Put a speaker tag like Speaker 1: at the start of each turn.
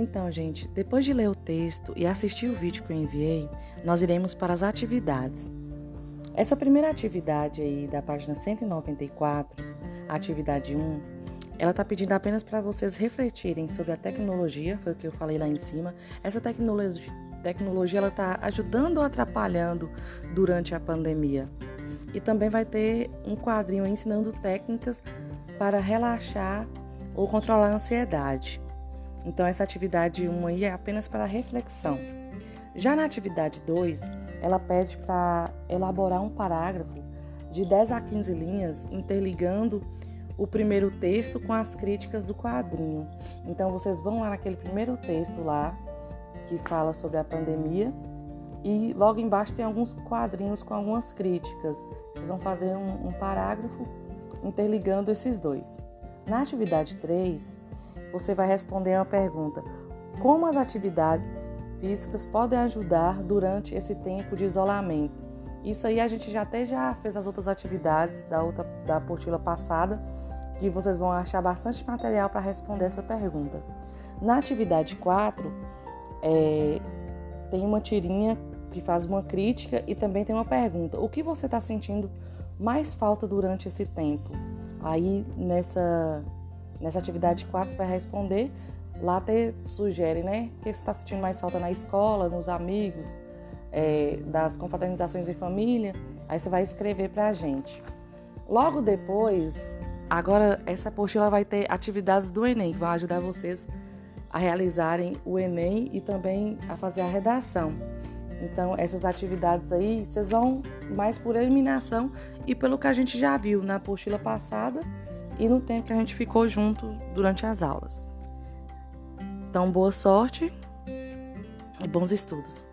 Speaker 1: Então, gente, depois de ler o texto e assistir o vídeo que eu enviei, nós iremos para as atividades. Essa primeira atividade aí da página 194, a atividade 1, ela está pedindo apenas para vocês refletirem sobre a tecnologia, foi o que eu falei lá em cima. Essa tecnologia, tecnologia ela está ajudando ou atrapalhando durante a pandemia. E também vai ter um quadrinho ensinando técnicas para relaxar ou controlar a ansiedade. Então, essa atividade 1 aí é apenas para reflexão. Já na atividade 2, ela pede para elaborar um parágrafo de 10 a 15 linhas interligando o primeiro texto com as críticas do quadrinho. Então, vocês vão lá naquele primeiro texto lá que fala sobre a pandemia e logo embaixo tem alguns quadrinhos com algumas críticas. Vocês vão fazer um, um parágrafo interligando esses dois. Na atividade 3, você vai responder a pergunta: como as atividades físicas podem ajudar durante esse tempo de isolamento? Isso aí a gente já até já fez as outras atividades da outra da apostila passada, que vocês vão achar bastante material para responder essa pergunta. Na atividade 4, é, tem uma tirinha que faz uma crítica e também tem uma pergunta. O que você está sentindo mais falta durante esse tempo? Aí nessa Nessa atividade 4 você vai responder. Lá te sugere, né? O que você está sentindo mais falta na escola, nos amigos, é, das confraternizações de família. Aí você vai escrever para a gente. Logo depois, agora essa apostila vai ter atividades do Enem que vão ajudar vocês a realizarem o Enem e também a fazer a redação. Então, essas atividades aí, vocês vão mais por eliminação e pelo que a gente já viu na apostila passada e no tempo que a gente ficou junto durante as aulas. Então, boa sorte e bons estudos.